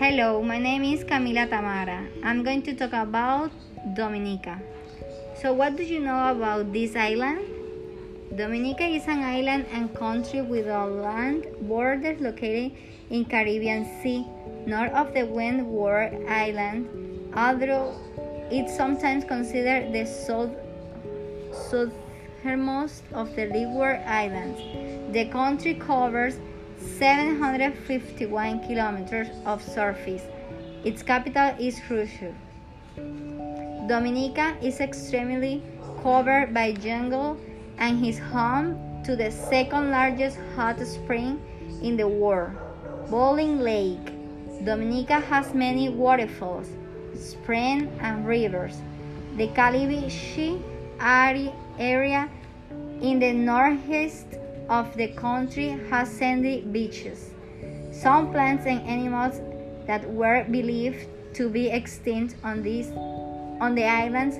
Hello, my name is Camila Tamara. I'm going to talk about Dominica. So, what do you know about this island? Dominica is an island and country with a land border located in Caribbean Sea, north of the Windward Island, although it's sometimes considered the south, southernmost of the Leeward Islands. The country covers 751 kilometers of surface. Its capital is Crucio. Dominica is extremely covered by jungle and is home to the second largest hot spring in the world, Boiling Lake. Dominica has many waterfalls, springs, and rivers. The Calibishie area in the northeast of the country has sandy beaches. Some plants and animals that were believed to be extinct on these on the islands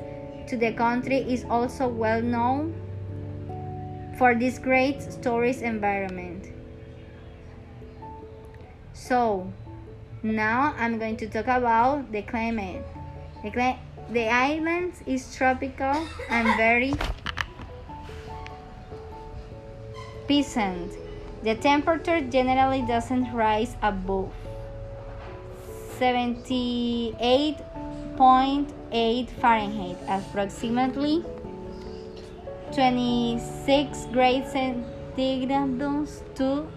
to the country is also well known for this great storage environment. So, now I'm going to talk about the climate. The, cli- the island is tropical and very pleasant. The temperature generally doesn't rise above 78.8 Fahrenheit, approximately 26 grades centigrade to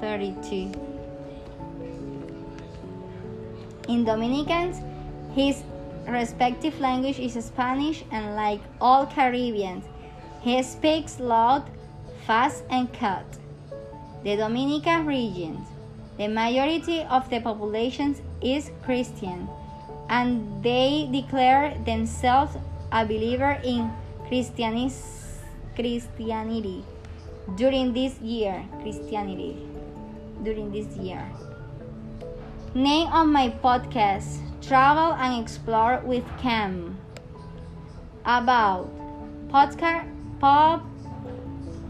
32. In Dominicans, his respective language is Spanish, and like all Caribbeans, he speaks loud, fast, and cut. The Dominican region, the majority of the population is Christian, and they declare themselves a believer in Christianity during this year. Christianity during this year. Name of my podcast Travel and Explore with Cam. About podcast pop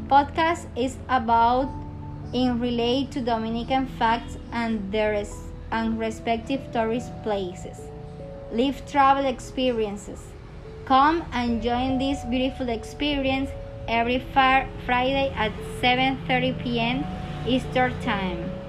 podcast is about in relate to Dominican facts and their and respective tourist places. Live travel experiences. Come and join this beautiful experience every Friday at 7:30 p.m. Eastern Time.